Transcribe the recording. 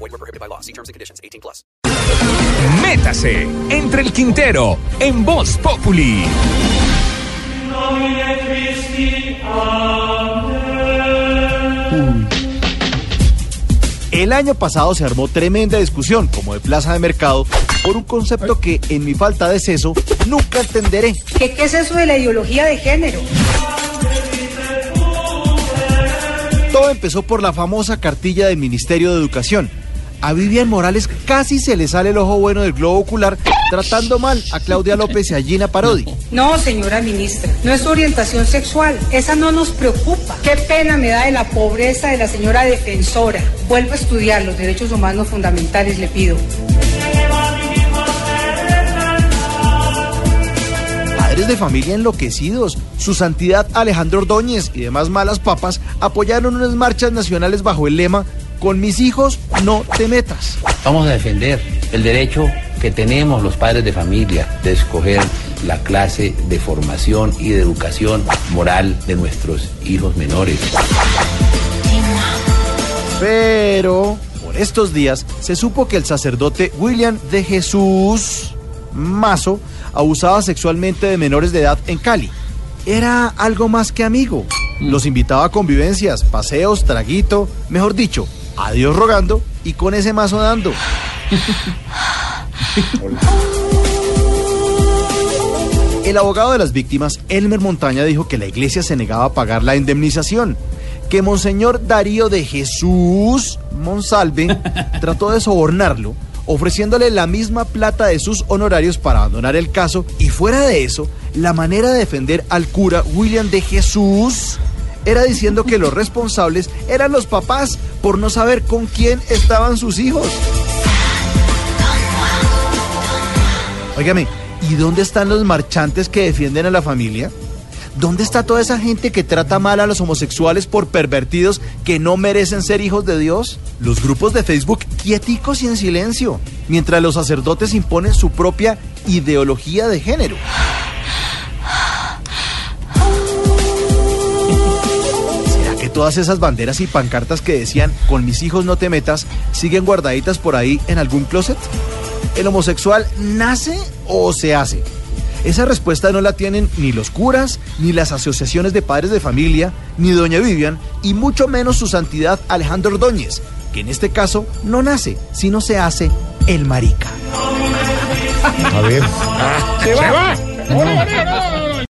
Void were prohibited by law. See terms and conditions. 18 plus. Métase entre el Quintero en Voz Populi. El año pasado se armó tremenda discusión, como de plaza de mercado, por un concepto que, en mi falta de seso, nunca entenderé. ¿Qué, ¿Qué es eso de la ideología de género? Todo empezó por la famosa cartilla del Ministerio de Educación. A Vivian Morales casi se le sale el ojo bueno del globo ocular tratando mal a Claudia López y a Gina Parodi. No, señora ministra, no es su orientación sexual. Esa no nos preocupa. Qué pena me da de la pobreza de la señora defensora. Vuelva a estudiar los derechos humanos fundamentales, le pido. Padres de familia enloquecidos, su santidad Alejandro Ordóñez y demás malas papas apoyaron unas marchas nacionales bajo el lema Con mis hijos no te metas. Vamos a defender el derecho que tenemos los padres de familia de escoger la clase de formación y de educación moral de nuestros hijos menores. Pero por estos días se supo que el sacerdote William de Jesús Mazo abusaba sexualmente de menores de edad en Cali. Era algo más que amigo. Los invitaba a convivencias, paseos, traguito, mejor dicho, a Dios rogando y con ese mazo dando. El abogado de las víctimas, Elmer Montaña, dijo que la iglesia se negaba a pagar la indemnización, que Monseñor Darío de Jesús Monsalve trató de sobornarlo, ofreciéndole la misma plata de sus honorarios para abandonar el caso, y fuera de eso, la manera de defender al cura William de Jesús era diciendo que los responsables eran los papás por no saber con quién estaban sus hijos. Óigame, ¿y dónde están los marchantes que defienden a la familia? ¿Dónde está toda esa gente que trata mal a los homosexuales por pervertidos que no merecen ser hijos de Dios? Los grupos de Facebook quieticos y en silencio, mientras los sacerdotes imponen su propia ideología de género. Todas esas banderas y pancartas que decían con mis hijos no te metas siguen guardaditas por ahí en algún closet? ¿El homosexual nace o se hace? Esa respuesta no la tienen ni los curas, ni las asociaciones de padres de familia, ni doña Vivian, y mucho menos su santidad Alejandro Ordóñez, que en este caso no nace, sino se hace el marica. A ver. Se va.